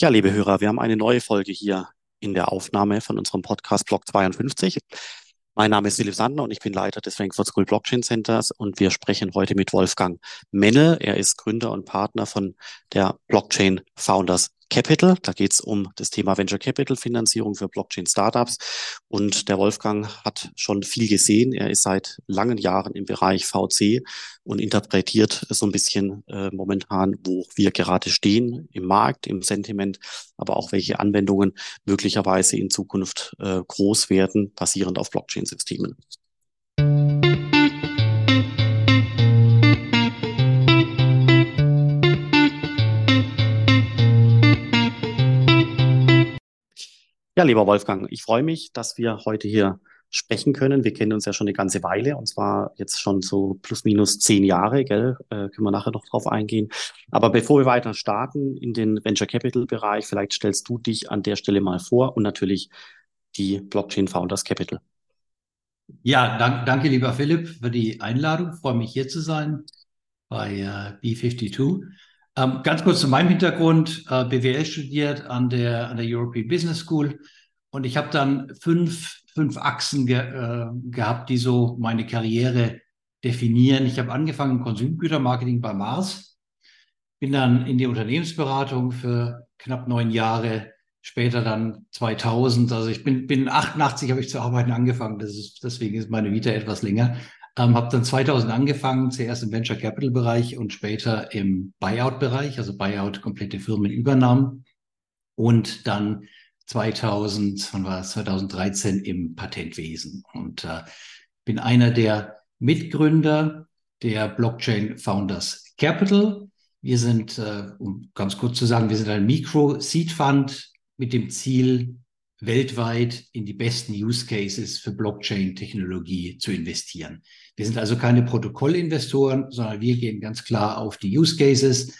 Ja, liebe Hörer, wir haben eine neue Folge hier in der Aufnahme von unserem Podcast Block 52. Mein Name ist Philipp Sandner und ich bin Leiter des Frankfurt School Blockchain Centers und wir sprechen heute mit Wolfgang Menne. Er ist Gründer und Partner von der Blockchain Founders Capital. Da geht es um das Thema Venture Capital Finanzierung für Blockchain Startups. Und der Wolfgang hat schon viel gesehen. Er ist seit langen Jahren im Bereich VC und interpretiert so ein bisschen äh, momentan, wo wir gerade stehen im Markt, im Sentiment, aber auch welche Anwendungen möglicherweise in Zukunft äh, groß werden, basierend auf Blockchain-Systemen. Ja, lieber Wolfgang, ich freue mich, dass wir heute hier sprechen können. Wir kennen uns ja schon eine ganze Weile und zwar jetzt schon so plus minus zehn Jahre, gell? Äh, können wir nachher noch drauf eingehen. Aber bevor wir weiter starten in den Venture Capital Bereich, vielleicht stellst du dich an der Stelle mal vor und natürlich die Blockchain Founders Capital. Ja, dank, danke, lieber Philipp, für die Einladung. Ich freue mich hier zu sein bei äh, B52. Ähm, ganz kurz zu meinem Hintergrund. Äh, BWL studiert an der, an der European Business School und ich habe dann fünf, fünf Achsen ge, äh, gehabt, die so meine Karriere definieren. Ich habe angefangen im Konsumgütermarketing bei Mars, bin dann in die Unternehmensberatung für knapp neun Jahre, später dann 2000. Also ich bin, bin 88 habe ich zu arbeiten angefangen. Das ist, deswegen ist meine Vita etwas länger. Ähm, habe dann 2000 angefangen, zuerst im Venture Capital Bereich und später im Buyout Bereich, also Buyout komplette Firmenübernahmen und dann 2000, wann war es, 2013 im Patentwesen und äh, bin einer der Mitgründer der Blockchain Founders Capital. Wir sind, äh, um ganz kurz zu sagen, wir sind ein Micro-Seed Fund mit dem Ziel, weltweit in die besten Use Cases für Blockchain-Technologie zu investieren. Wir sind also keine Protokollinvestoren, sondern wir gehen ganz klar auf die Use Cases,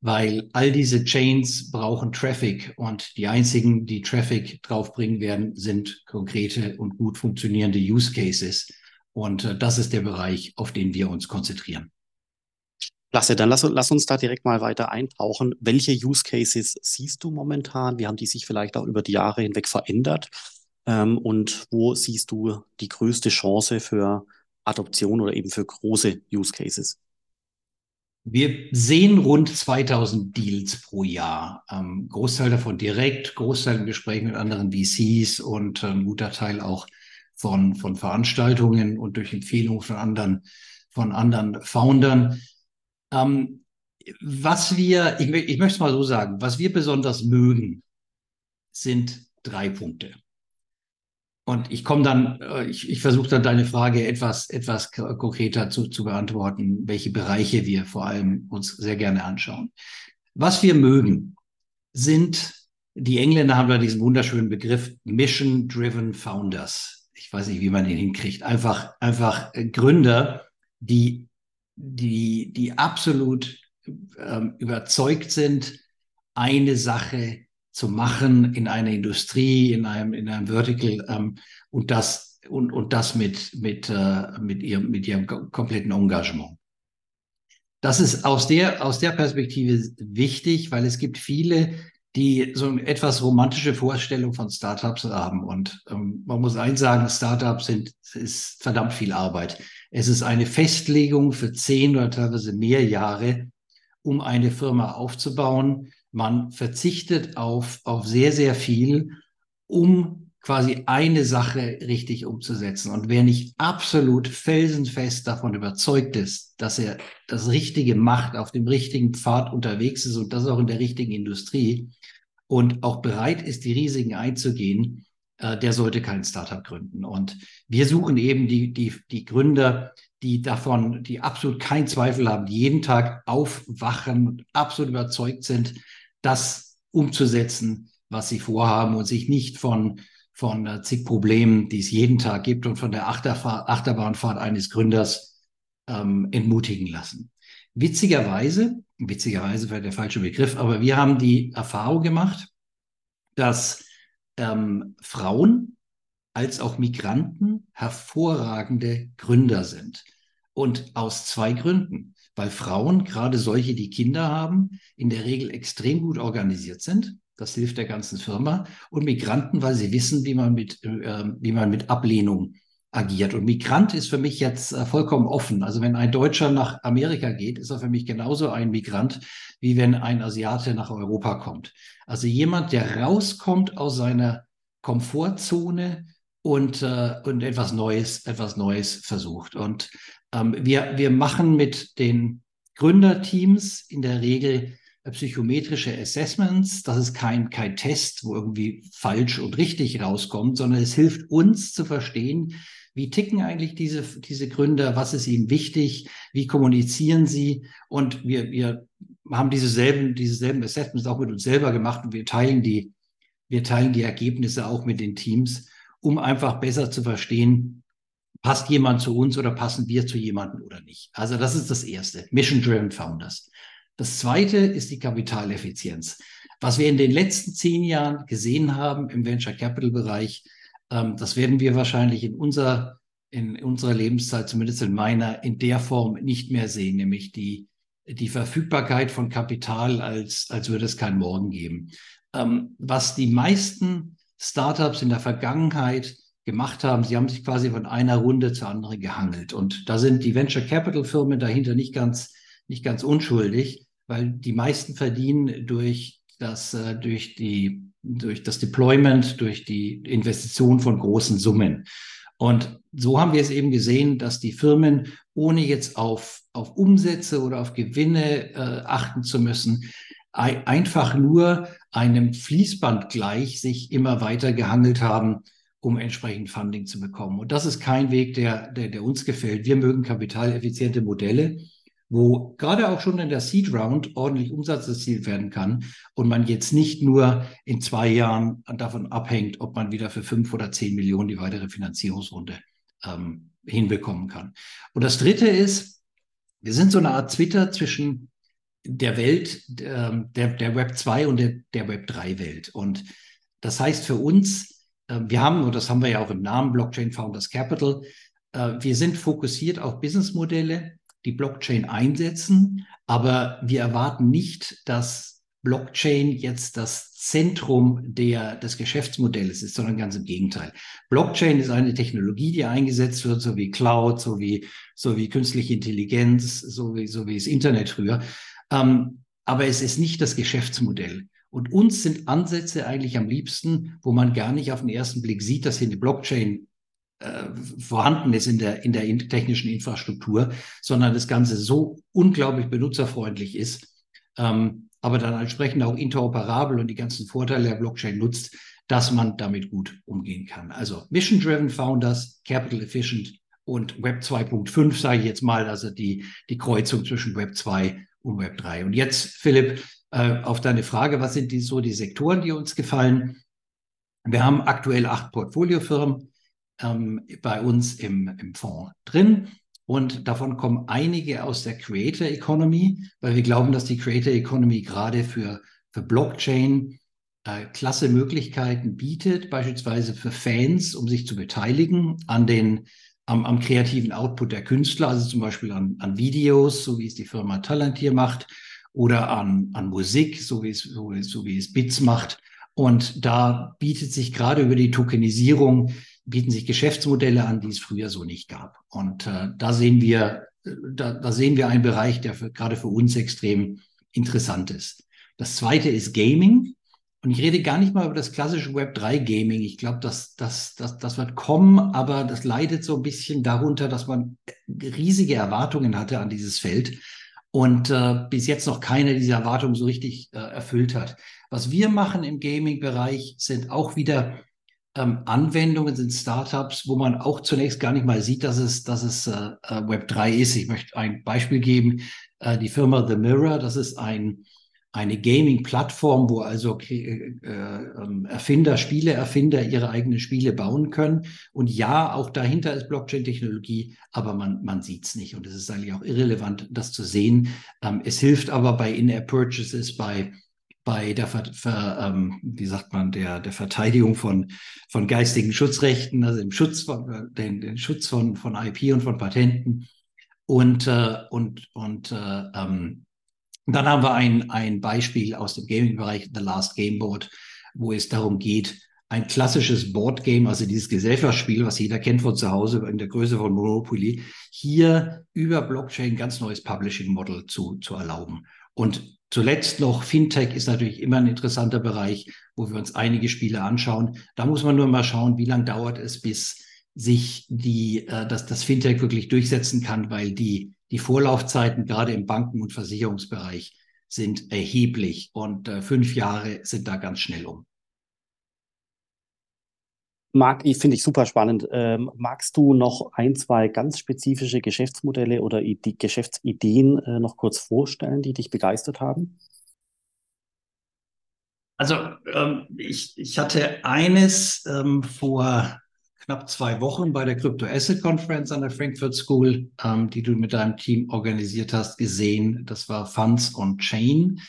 weil all diese Chains brauchen Traffic und die einzigen, die Traffic draufbringen werden, sind konkrete und gut funktionierende Use Cases. Und äh, das ist der Bereich, auf den wir uns konzentrieren. Klasse, dann lass, lass, uns da direkt mal weiter eintauchen. Welche Use Cases siehst du momentan? Wie haben die sich vielleicht auch über die Jahre hinweg verändert? Ähm, und wo siehst du die größte Chance für Adoption oder eben für große Use Cases? Wir sehen rund 2000 Deals pro Jahr. Ähm, Großteil davon direkt, Großteil im Gespräch mit anderen VCs und ein ähm, guter Teil auch von, von Veranstaltungen und durch Empfehlungen von anderen, von anderen Foundern. Ähm, was wir, ich, ich möchte es mal so sagen, was wir besonders mögen, sind drei Punkte. Und ich komme dann, äh, ich, ich versuche dann deine Frage etwas, etwas konkreter zu, zu beantworten, welche Bereiche wir vor allem uns sehr gerne anschauen. Was wir mögen, sind, die Engländer haben da diesen wunderschönen Begriff Mission-Driven Founders. Ich weiß nicht, wie man den hinkriegt. Einfach, einfach Gründer, die die, die absolut ähm, überzeugt sind, eine Sache zu machen in einer Industrie, in einem, in einem Vertical ähm, und das, und, und das mit, mit, äh, mit, ihrem, mit ihrem kompletten Engagement. Das ist aus der, aus der Perspektive wichtig, weil es gibt viele, die so eine etwas romantische Vorstellung von Startups haben. Und ähm, man muss eins sagen, Startups sind, ist verdammt viel Arbeit. Es ist eine Festlegung für zehn oder teilweise mehr Jahre, um eine Firma aufzubauen. Man verzichtet auf, auf sehr, sehr viel, um quasi eine Sache richtig umzusetzen. Und wer nicht absolut felsenfest davon überzeugt ist, dass er das Richtige macht, auf dem richtigen Pfad unterwegs ist und das auch in der richtigen Industrie und auch bereit ist, die Risiken einzugehen, äh, der sollte kein Startup gründen. Und wir suchen eben die, die, die Gründer, die davon, die absolut keinen Zweifel haben, die jeden Tag aufwachen und absolut überzeugt sind, das umzusetzen, was sie vorhaben und sich nicht von, von äh, zig Problemen, die es jeden Tag gibt und von der Achterfahr Achterbahnfahrt eines Gründers ähm, entmutigen lassen. Witzigerweise, witzigerweise wäre der falsche Begriff, aber wir haben die Erfahrung gemacht, dass ähm, Frauen als auch Migranten hervorragende Gründer sind. Und aus zwei Gründen. Weil Frauen, gerade solche, die Kinder haben, in der Regel extrem gut organisiert sind. Das hilft der ganzen Firma. Und Migranten, weil sie wissen, wie man mit, äh, wie man mit Ablehnung agiert. Und Migrant ist für mich jetzt äh, vollkommen offen. Also wenn ein Deutscher nach Amerika geht, ist er für mich genauso ein Migrant, wie wenn ein Asiate nach Europa kommt. Also jemand, der rauskommt aus seiner Komfortzone und, äh, und etwas Neues, etwas Neues versucht. Und wir, wir machen mit den Gründerteams in der Regel psychometrische Assessments. Das ist kein, kein Test, wo irgendwie falsch und richtig rauskommt, sondern es hilft uns zu verstehen, wie ticken eigentlich diese, diese Gründer? Was ist ihnen wichtig? Wie kommunizieren sie? Und wir, wir haben dieselben, dieselben Assessments auch mit uns selber gemacht und wir teilen die, wir teilen die Ergebnisse auch mit den Teams, um einfach besser zu verstehen, passt jemand zu uns oder passen wir zu jemandem oder nicht. Also das ist das Erste. Mission-Driven Founders. Das Zweite ist die Kapitaleffizienz. Was wir in den letzten zehn Jahren gesehen haben im Venture Capital Bereich, ähm, das werden wir wahrscheinlich in unserer, in unserer Lebenszeit, zumindest in meiner, in der Form nicht mehr sehen, nämlich die, die Verfügbarkeit von Kapital, als, als würde es keinen Morgen geben. Ähm, was die meisten Startups in der Vergangenheit gemacht haben, sie haben sich quasi von einer Runde zur anderen gehangelt. Und da sind die Venture Capital Firmen dahinter nicht ganz, nicht ganz unschuldig, weil die meisten verdienen durch das, äh, durch die durch das Deployment, durch die Investition von großen Summen. Und so haben wir es eben gesehen, dass die Firmen, ohne jetzt auf, auf Umsätze oder auf Gewinne äh, achten zu müssen, einfach nur einem Fließband gleich sich immer weiter gehangelt haben, um entsprechend Funding zu bekommen. Und das ist kein Weg, der, der, der uns gefällt. Wir mögen kapitaleffiziente Modelle wo gerade auch schon in der Seed Round ordentlich Umsatz erzielt werden kann und man jetzt nicht nur in zwei Jahren davon abhängt, ob man wieder für fünf oder zehn Millionen die weitere Finanzierungsrunde ähm, hinbekommen kann. Und das Dritte ist, wir sind so eine Art Twitter zwischen der Welt, äh, der, der Web 2 und der, der Web 3 Welt. Und das heißt für uns, wir haben, und das haben wir ja auch im Namen Blockchain Founders Capital, äh, wir sind fokussiert auf Businessmodelle, die Blockchain einsetzen, aber wir erwarten nicht, dass Blockchain jetzt das Zentrum der, des Geschäftsmodells ist, sondern ganz im Gegenteil. Blockchain ist eine Technologie, die eingesetzt wird, so wie Cloud, so wie, so wie künstliche Intelligenz, so wie, so wie das Internet früher. Ähm, aber es ist nicht das Geschäftsmodell. Und uns sind Ansätze eigentlich am liebsten, wo man gar nicht auf den ersten Blick sieht, dass hier eine Blockchain äh, vorhanden ist in der, in der technischen Infrastruktur, sondern das Ganze so unglaublich benutzerfreundlich ist, ähm, aber dann entsprechend auch interoperabel und die ganzen Vorteile der Blockchain nutzt, dass man damit gut umgehen kann. Also Mission-Driven Founders, Capital Efficient und Web 2.5, sage ich jetzt mal, also die, die Kreuzung zwischen Web 2 und Web 3. Und jetzt, Philipp, äh, auf deine Frage, was sind die, so die Sektoren, die uns gefallen? Wir haben aktuell acht Portfoliofirmen ähm, bei uns im, im Fonds drin. Und davon kommen einige aus der Creator Economy, weil wir glauben, dass die Creator Economy gerade für, für Blockchain äh, klasse Möglichkeiten bietet, beispielsweise für Fans, um sich zu beteiligen an den, am, am kreativen Output der Künstler, also zum Beispiel an, an Videos, so wie es die Firma Talentier macht, oder an, an Musik, so wie es, so, so wie es Bits macht. Und da bietet sich gerade über die Tokenisierung bieten sich Geschäftsmodelle an, die es früher so nicht gab. Und äh, da sehen wir, äh, da, da sehen wir einen Bereich, der für, gerade für uns extrem interessant ist. Das zweite ist Gaming. Und ich rede gar nicht mal über das klassische Web 3 Gaming. Ich glaube, das, das, das, das wird kommen, aber das leidet so ein bisschen darunter, dass man riesige Erwartungen hatte an dieses Feld und äh, bis jetzt noch keine dieser Erwartungen so richtig äh, erfüllt hat. Was wir machen im Gaming-Bereich sind auch wieder ähm, Anwendungen, sind Startups, wo man auch zunächst gar nicht mal sieht, dass es, dass es äh, äh Web 3 ist. Ich möchte ein Beispiel geben. Äh, die Firma The Mirror, das ist ein, eine Gaming-Plattform, wo also äh, äh, Erfinder, Spieleerfinder ihre eigenen Spiele bauen können. Und ja, auch dahinter ist Blockchain-Technologie, aber man, man sieht es nicht. Und es ist eigentlich auch irrelevant, das zu sehen. Ähm, es hilft aber bei In-App-Purchases, bei bei der, Ver, Ver, ähm, wie sagt man, der, der Verteidigung von, von geistigen Schutzrechten, also im Schutz von, den, den Schutz von, von IP und von Patenten. Und, äh, und, und äh, ähm, dann haben wir ein, ein Beispiel aus dem Gaming-Bereich, The Last Game Board, wo es darum geht, ein klassisches Boardgame, also dieses Gesellschaftsspiel, was jeder kennt von zu Hause in der Größe von Monopoly, hier über Blockchain ganz neues Publishing-Model zu, zu erlauben. Und zuletzt noch, Fintech ist natürlich immer ein interessanter Bereich, wo wir uns einige Spiele anschauen. Da muss man nur mal schauen, wie lange dauert es, bis sich die, äh, dass das Fintech wirklich durchsetzen kann, weil die, die Vorlaufzeiten gerade im Banken- und Versicherungsbereich sind erheblich und äh, fünf Jahre sind da ganz schnell um. Mag, ich finde ich super spannend. Ähm, magst du noch ein, zwei ganz spezifische Geschäftsmodelle oder Ide Geschäftsideen äh, noch kurz vorstellen, die dich begeistert haben? Also ähm, ich, ich hatte eines ähm, vor knapp zwei Wochen bei der Crypto Asset Conference an der Frankfurt School, ähm, die du mit deinem Team organisiert hast, gesehen. Das war Funds on Chain.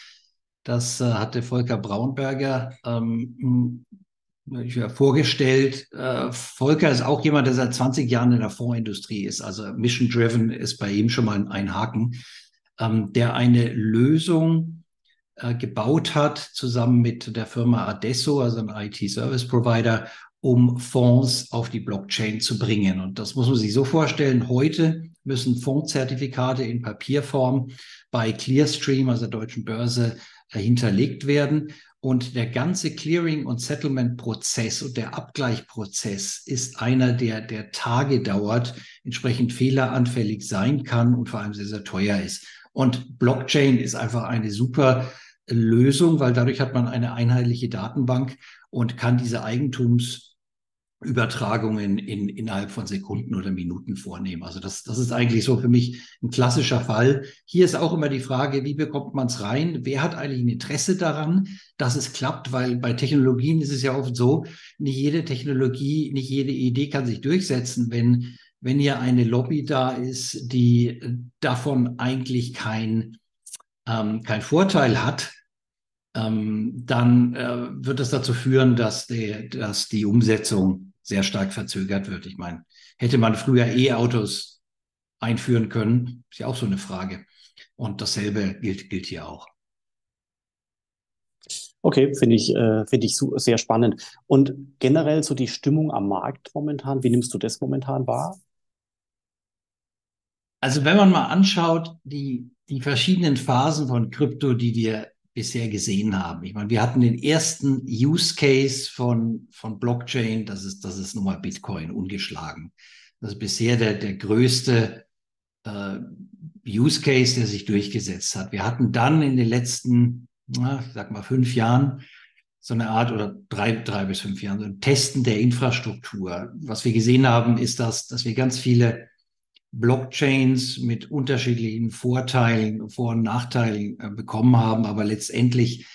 Das äh, hatte Volker Braunberger ähm, ich habe vorgestellt, äh, Volker ist auch jemand, der seit 20 Jahren in der Fondsindustrie ist. Also Mission Driven ist bei ihm schon mal ein Haken, ähm, der eine Lösung äh, gebaut hat, zusammen mit der Firma Adesso, also ein IT-Service-Provider, um Fonds auf die Blockchain zu bringen. Und das muss man sich so vorstellen. Heute müssen Fondszertifikate in Papierform bei Clearstream, also der deutschen Börse, äh, hinterlegt werden. Und der ganze Clearing- und Settlement-Prozess und der Abgleichprozess ist einer, der, der Tage dauert, entsprechend fehleranfällig sein kann und vor allem sehr, sehr teuer ist. Und Blockchain ist einfach eine super Lösung, weil dadurch hat man eine einheitliche Datenbank und kann diese Eigentums Übertragungen in, innerhalb von Sekunden oder Minuten vornehmen. Also das, das ist eigentlich so für mich ein klassischer Fall. Hier ist auch immer die Frage, wie bekommt man es rein? Wer hat eigentlich ein Interesse daran, dass es klappt? Weil bei Technologien ist es ja oft so, nicht jede Technologie, nicht jede Idee kann sich durchsetzen, wenn, wenn hier eine Lobby da ist, die davon eigentlich kein, ähm, kein Vorteil hat, ähm, dann äh, wird es dazu führen, dass, der, dass die Umsetzung sehr stark verzögert wird. Ich meine, hätte man früher E-Autos einführen können, ist ja auch so eine Frage. Und dasselbe gilt, gilt hier auch. Okay, finde ich, äh, finde ich sehr spannend. Und generell so die Stimmung am Markt momentan, wie nimmst du das momentan wahr? Also wenn man mal anschaut, die, die verschiedenen Phasen von Krypto, die wir bisher gesehen haben. Ich meine, wir hatten den ersten Use Case von, von Blockchain, das ist, das ist nun mal Bitcoin, ungeschlagen. Das ist bisher der, der größte äh, Use Case, der sich durchgesetzt hat. Wir hatten dann in den letzten, na, ich sag mal, fünf Jahren so eine Art oder drei, drei bis fünf Jahren, so ein Testen der Infrastruktur. Was wir gesehen haben, ist, dass, dass wir ganz viele Blockchains mit unterschiedlichen Vorteilen, Vor- und Nachteilen äh, bekommen haben. Aber letztendlich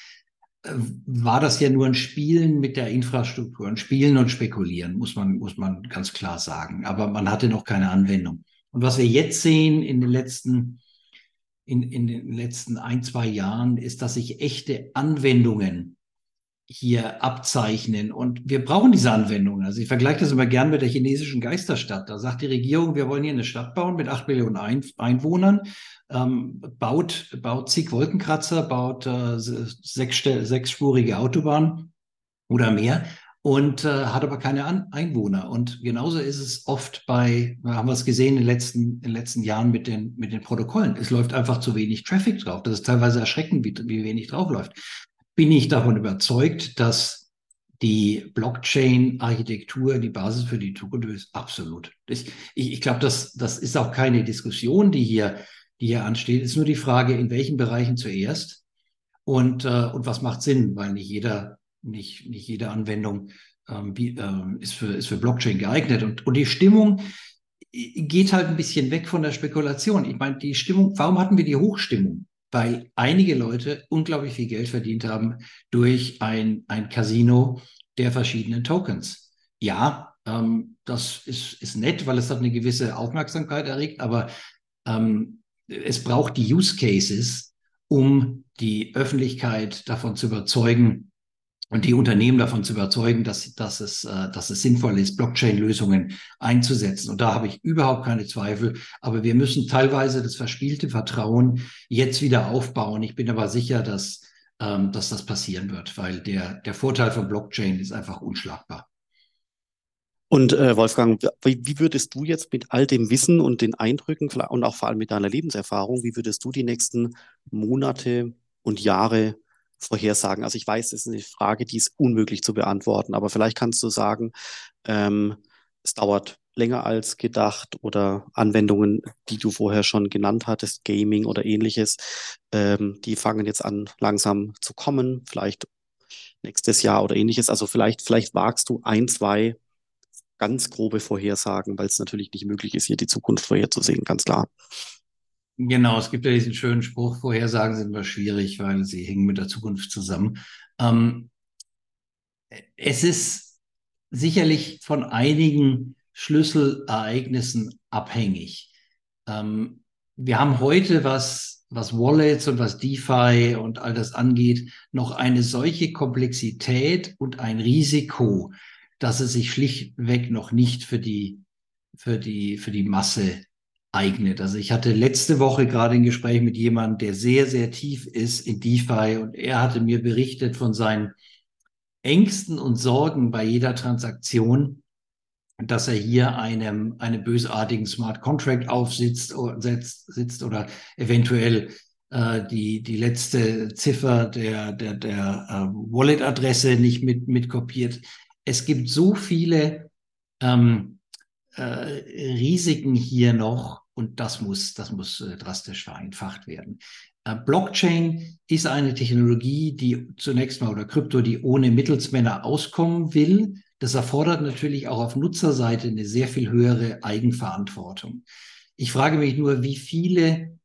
äh, war das ja nur ein Spielen mit der Infrastruktur, ein Spielen und Spekulieren, muss man, muss man ganz klar sagen. Aber man hatte noch keine Anwendung. Und was wir jetzt sehen in den letzten, in, in den letzten ein, zwei Jahren, ist, dass sich echte Anwendungen hier abzeichnen. Und wir brauchen diese Anwendungen. Also ich vergleiche das immer gern mit der chinesischen Geisterstadt. Da sagt die Regierung, wir wollen hier eine Stadt bauen mit acht Millionen Ein Einwohnern, ähm, baut, baut zig Wolkenkratzer, baut äh, sechs, sechsspurige Autobahn oder mehr und äh, hat aber keine An Einwohner. Und genauso ist es oft bei, haben wir es gesehen in den letzten, in den letzten Jahren mit den, mit den Protokollen. Es läuft einfach zu wenig Traffic drauf. Das ist teilweise erschreckend, wie, wie wenig drauf läuft bin ich davon überzeugt, dass die Blockchain-Architektur die Basis für die Zukunft ist. Absolut. Ich, ich glaube, das, das ist auch keine Diskussion, die hier, die hier ansteht. Es ist nur die Frage, in welchen Bereichen zuerst und, äh, und was macht Sinn, weil nicht jeder, nicht, nicht jede Anwendung ähm, wie, äh, ist, für, ist für Blockchain geeignet. Und, und die Stimmung geht halt ein bisschen weg von der Spekulation. Ich meine, die Stimmung, warum hatten wir die Hochstimmung? Weil einige Leute unglaublich viel Geld verdient haben durch ein, ein Casino der verschiedenen Tokens. Ja, ähm, das ist, ist nett, weil es hat eine gewisse Aufmerksamkeit erregt, aber ähm, es braucht die Use Cases, um die Öffentlichkeit davon zu überzeugen, und die Unternehmen davon zu überzeugen, dass, dass, es, äh, dass es sinnvoll ist, Blockchain-Lösungen einzusetzen. Und da habe ich überhaupt keine Zweifel. Aber wir müssen teilweise das verspielte Vertrauen jetzt wieder aufbauen. Ich bin aber sicher, dass, ähm, dass das passieren wird, weil der, der Vorteil von Blockchain ist einfach unschlagbar. Und äh, Wolfgang, wie, wie würdest du jetzt mit all dem Wissen und den Eindrücken und auch vor allem mit deiner Lebenserfahrung, wie würdest du die nächsten Monate und Jahre vorhersagen? Also ich weiß, das ist eine Frage, die ist unmöglich zu beantworten, aber vielleicht kannst du sagen, ähm, es dauert länger als gedacht oder Anwendungen, die du vorher schon genannt hattest, Gaming oder ähnliches, ähm, die fangen jetzt an langsam zu kommen, vielleicht nächstes Jahr oder ähnliches. Also vielleicht, vielleicht wagst du ein, zwei ganz grobe Vorhersagen, weil es natürlich nicht möglich ist, hier die Zukunft vorherzusehen, ganz klar. Genau, es gibt ja diesen schönen Spruch, Vorhersagen sind immer schwierig, weil sie hängen mit der Zukunft zusammen. Ähm, es ist sicherlich von einigen Schlüsselereignissen abhängig. Ähm, wir haben heute, was, was Wallets und was DeFi und all das angeht, noch eine solche Komplexität und ein Risiko, dass es sich schlichtweg noch nicht für die, für die, für die Masse eignet. Also ich hatte letzte Woche gerade ein Gespräch mit jemandem, der sehr, sehr tief ist in DeFi und er hatte mir berichtet von seinen Ängsten und Sorgen bei jeder Transaktion, dass er hier einem, einem bösartigen Smart Contract aufsitzt setzt, sitzt oder eventuell äh, die, die letzte Ziffer der, der, der äh, Wallet-Adresse nicht mit, mit kopiert. Es gibt so viele ähm, äh, Risiken hier noch und das muss, das muss äh, drastisch vereinfacht werden. Äh, Blockchain ist eine Technologie, die zunächst mal oder Krypto, die ohne Mittelsmänner auskommen will. Das erfordert natürlich auch auf Nutzerseite eine sehr viel höhere Eigenverantwortung. Ich frage mich nur, wie viele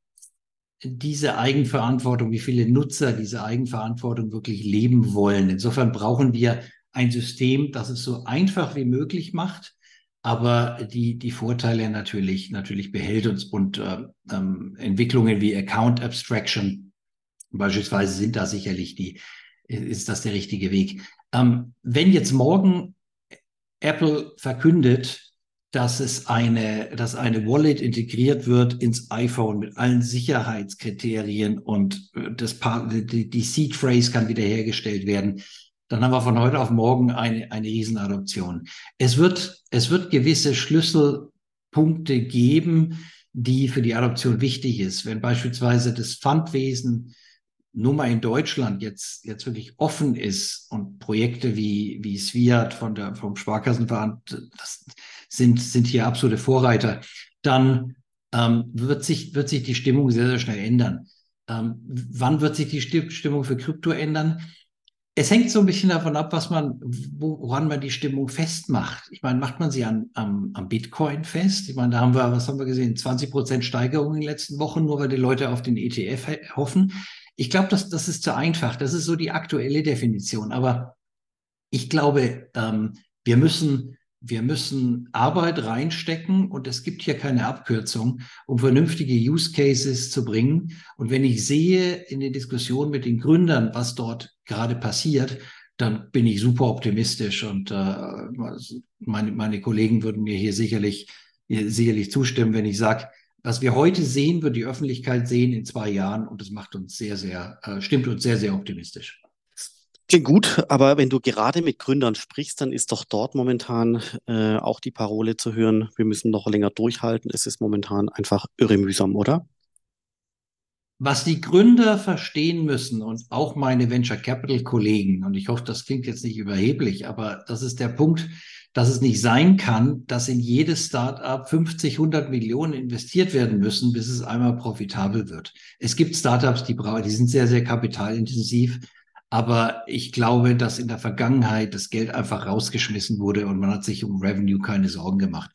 diese Eigenverantwortung, wie viele Nutzer diese Eigenverantwortung wirklich leben wollen. Insofern brauchen wir ein System, das es so einfach wie möglich macht, aber die, die Vorteile natürlich, natürlich behält uns und äh, ähm, Entwicklungen wie Account Abstraction beispielsweise sind da sicherlich die, ist das der richtige Weg. Ähm, wenn jetzt morgen Apple verkündet, dass es eine, dass eine Wallet integriert wird ins iPhone mit allen Sicherheitskriterien und äh, das die, die Seed Phrase kann wiederhergestellt werden, dann haben wir von heute auf morgen eine, eine Riesenadoption. Es wird, es wird gewisse Schlüsselpunkte geben, die für die Adoption wichtig ist. Wenn beispielsweise das Pfandwesen nur mal in Deutschland jetzt, jetzt wirklich offen ist und Projekte wie, wie Sviat von der, vom Sparkassenverband, das sind, sind hier absolute Vorreiter, dann ähm, wird, sich, wird sich die Stimmung sehr, sehr schnell ändern. Ähm, wann wird sich die Stimmung für Krypto ändern? Es hängt so ein bisschen davon ab, was man, woran man die Stimmung festmacht. Ich meine, macht man sie an, am, am Bitcoin fest? Ich meine, da haben wir, was haben wir gesehen? 20 Prozent Steigerung in den letzten Wochen, nur weil die Leute auf den ETF hoffen. Ich glaube, das, das ist zu einfach. Das ist so die aktuelle Definition. Aber ich glaube, ähm, wir müssen wir müssen Arbeit reinstecken und es gibt hier keine Abkürzung, um vernünftige Use Cases zu bringen. Und wenn ich sehe in der Diskussion mit den Gründern, was dort gerade passiert, dann bin ich super optimistisch und äh, meine, meine Kollegen würden mir hier sicherlich, sicherlich zustimmen, wenn ich sage, was wir heute sehen, wird die Öffentlichkeit sehen in zwei Jahren und das macht uns sehr, sehr, äh, stimmt uns sehr, sehr optimistisch. Klingt gut, aber wenn du gerade mit Gründern sprichst, dann ist doch dort momentan äh, auch die Parole zu hören, wir müssen noch länger durchhalten. Es ist momentan einfach irre mühsam, oder? Was die Gründer verstehen müssen und auch meine Venture Capital Kollegen, und ich hoffe, das klingt jetzt nicht überheblich, aber das ist der Punkt, dass es nicht sein kann, dass in jedes Startup 50, 100 Millionen investiert werden müssen, bis es einmal profitabel wird. Es gibt Startups, die, die sind sehr, sehr kapitalintensiv aber ich glaube, dass in der Vergangenheit das Geld einfach rausgeschmissen wurde und man hat sich um Revenue keine Sorgen gemacht.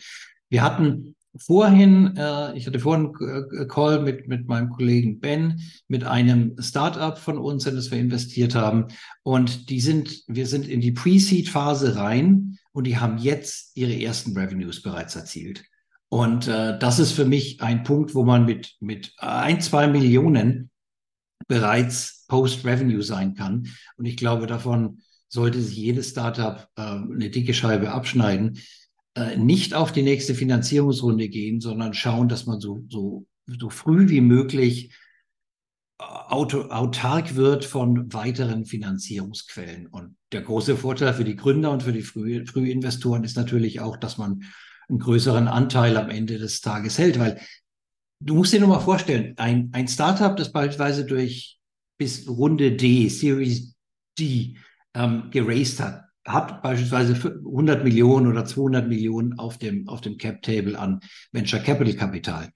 Wir hatten vorhin, äh, ich hatte vorhin einen äh, Call mit, mit meinem Kollegen Ben, mit einem Startup von uns, in das wir investiert haben. Und die sind, wir sind in die Pre-Seed-Phase rein und die haben jetzt ihre ersten Revenues bereits erzielt. Und äh, das ist für mich ein Punkt, wo man mit, mit ein, zwei Millionen bereits Post-Revenue sein kann. Und ich glaube, davon, sollte sich jedes Startup äh, eine dicke Scheibe abschneiden, äh, nicht auf die nächste Finanzierungsrunde gehen, sondern schauen, dass man so, so, so früh wie möglich äh, auto, autark wird von weiteren Finanzierungsquellen. Und der große Vorteil für die Gründer und für die Früh, Frühinvestoren ist natürlich auch, dass man einen größeren Anteil am Ende des Tages hält, weil du musst dir nur mal vorstellen, ein, ein Startup, das beispielsweise durch bis Runde D, Series D, ähm, geraced hat, hat beispielsweise 100 Millionen oder 200 Millionen auf dem, auf dem Cap Table an Venture Capital Kapital.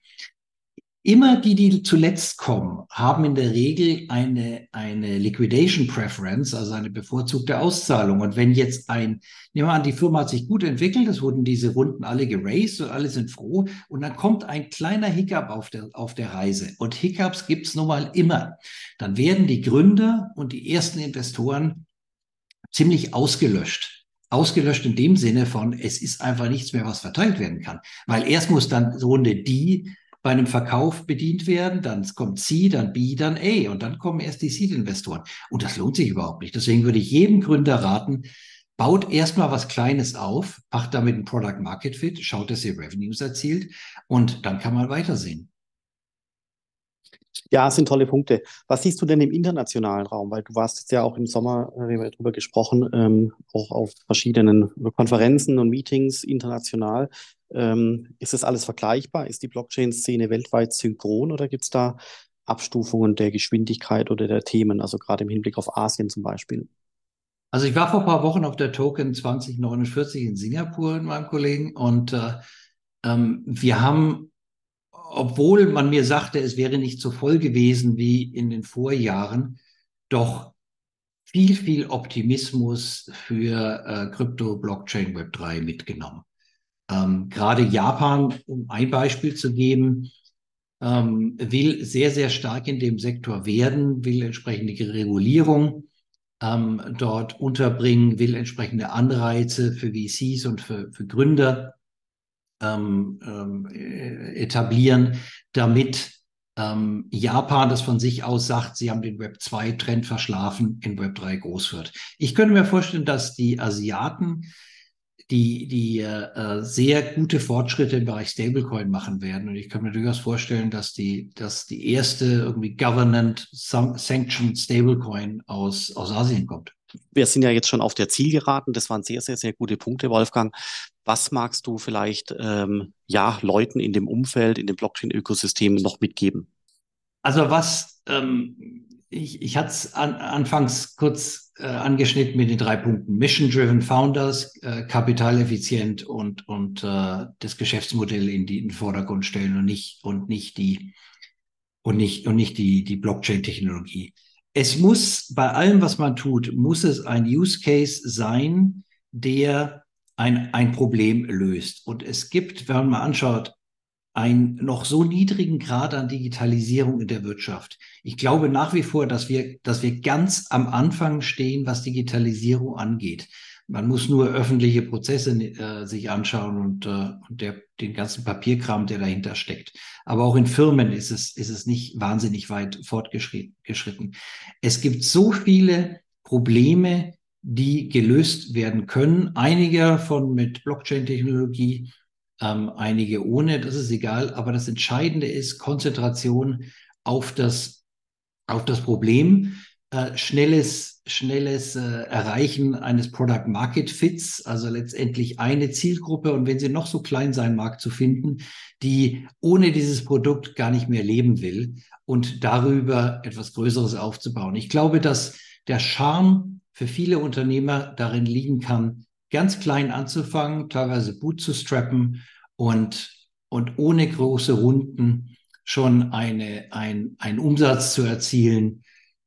Immer die, die zuletzt kommen, haben in der Regel eine, eine Liquidation Preference, also eine bevorzugte Auszahlung. Und wenn jetzt ein, nehmen wir an, die Firma hat sich gut entwickelt, es wurden diese Runden alle geraced und alle sind froh. Und dann kommt ein kleiner Hiccup auf der, auf der Reise. Und Hiccups gibt's nun mal immer. Dann werden die Gründer und die ersten Investoren ziemlich ausgelöscht. Ausgelöscht in dem Sinne von, es ist einfach nichts mehr, was verteilt werden kann. Weil erst muss dann Runde die bei einem Verkauf bedient werden, dann kommt C, dann B, dann A und dann kommen erst die Seed-Investoren. Und das lohnt sich überhaupt nicht. Deswegen würde ich jedem Gründer raten, baut erstmal was Kleines auf, macht damit ein Product Market Fit, schaut, dass ihr Revenues erzielt und dann kann man weitersehen. Ja, sind tolle Punkte. Was siehst du denn im internationalen Raum? Weil du warst jetzt ja auch im Sommer, äh, wir haben darüber gesprochen, ähm, auch auf verschiedenen Konferenzen und Meetings international. Ähm, ist das alles vergleichbar? Ist die Blockchain-Szene weltweit synchron oder gibt es da Abstufungen der Geschwindigkeit oder der Themen, also gerade im Hinblick auf Asien zum Beispiel? Also ich war vor ein paar Wochen auf der Token 2049 in Singapur mit meinem Kollegen und äh, ähm, wir haben obwohl man mir sagte, es wäre nicht so voll gewesen wie in den Vorjahren, doch viel, viel Optimismus für äh, Krypto, Blockchain, Web3 mitgenommen. Ähm, gerade Japan, um ein Beispiel zu geben, ähm, will sehr, sehr stark in dem Sektor werden, will entsprechende Regulierung ähm, dort unterbringen, will entsprechende Anreize für VCs und für, für Gründer ähm, ähm, etablieren, damit ähm, Japan, das von sich aus sagt, sie haben den Web 2-Trend verschlafen, in Web 3 groß wird. Ich könnte mir vorstellen, dass die Asiaten die, die äh, sehr gute Fortschritte im Bereich Stablecoin machen werden. Und ich kann mir durchaus vorstellen, dass die, dass die erste irgendwie Government Sanctioned Stablecoin aus, aus Asien kommt. Wir sind ja jetzt schon auf der Zielgeraden. Das waren sehr, sehr, sehr gute Punkte, Wolfgang. Was magst du vielleicht ähm, ja Leuten in dem Umfeld, in dem Blockchain-Ökosystem noch mitgeben? Also was ähm, ich, ich hatte es an, anfangs kurz äh, angeschnitten mit den drei Punkten: Mission-driven Founders, äh, kapitaleffizient und und äh, das Geschäftsmodell in, die, in den Vordergrund stellen und nicht und nicht die und nicht und nicht die die Blockchain-Technologie es muss bei allem, was man tut, muss es ein Use Case sein, der ein, ein Problem löst. Und es gibt, wenn man mal anschaut, einen noch so niedrigen Grad an Digitalisierung in der Wirtschaft. Ich glaube nach wie vor, dass wir, dass wir ganz am Anfang stehen, was Digitalisierung angeht. Man muss nur öffentliche Prozesse äh, sich anschauen und, äh, und der, den ganzen Papierkram, der dahinter steckt. Aber auch in Firmen ist es, ist es nicht wahnsinnig weit fortgeschritten. Es gibt so viele Probleme, die gelöst werden können. Einige von mit Blockchain-Technologie, ähm, einige ohne, das ist egal. Aber das Entscheidende ist Konzentration auf das, auf das Problem äh, schnelles, schnelles äh, Erreichen eines Product Market Fits, also letztendlich eine Zielgruppe und wenn sie noch so klein sein mag, zu finden, die ohne dieses Produkt gar nicht mehr leben will und darüber etwas Größeres aufzubauen. Ich glaube, dass der Charme für viele Unternehmer darin liegen kann, ganz klein anzufangen, teilweise Boot zu strappen und, und ohne große Runden schon eine, ein, einen Umsatz zu erzielen,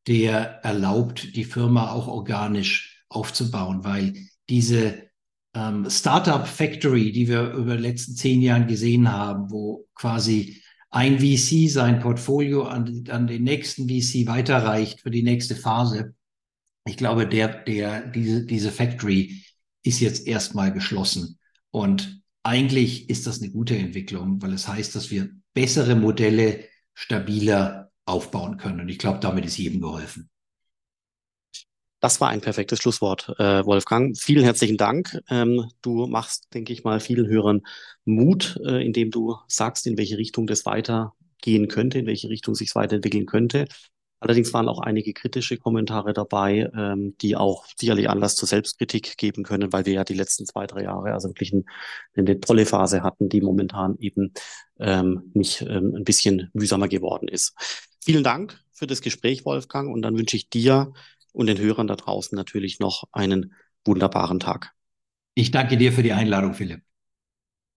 der erlaubt, die Firma auch organisch aufzubauen, weil diese ähm, Startup Factory, die wir über die letzten zehn Jahren gesehen haben, wo quasi ein VC sein Portfolio an, an den nächsten VC weiterreicht für die nächste Phase. Ich glaube, der, der, diese, diese Factory ist jetzt erstmal geschlossen. Und eigentlich ist das eine gute Entwicklung, weil es heißt, dass wir bessere Modelle stabiler aufbauen können. Und ich glaube, damit ist jedem geholfen. Das war ein perfektes Schlusswort, äh, Wolfgang. Vielen herzlichen Dank. Ähm, du machst, denke ich mal, vielen Hörern Mut, äh, indem du sagst, in welche Richtung das weitergehen könnte, in welche Richtung sich weiterentwickeln könnte. Allerdings waren auch einige kritische Kommentare dabei, ähm, die auch sicherlich Anlass zur Selbstkritik geben können, weil wir ja die letzten zwei, drei Jahre also wirklich ein, eine tolle Phase hatten, die momentan eben ähm, nicht ähm, ein bisschen mühsamer geworden ist. Vielen Dank für das Gespräch, Wolfgang, und dann wünsche ich dir und den Hörern da draußen natürlich noch einen wunderbaren Tag. Ich danke dir für die Einladung, Philipp.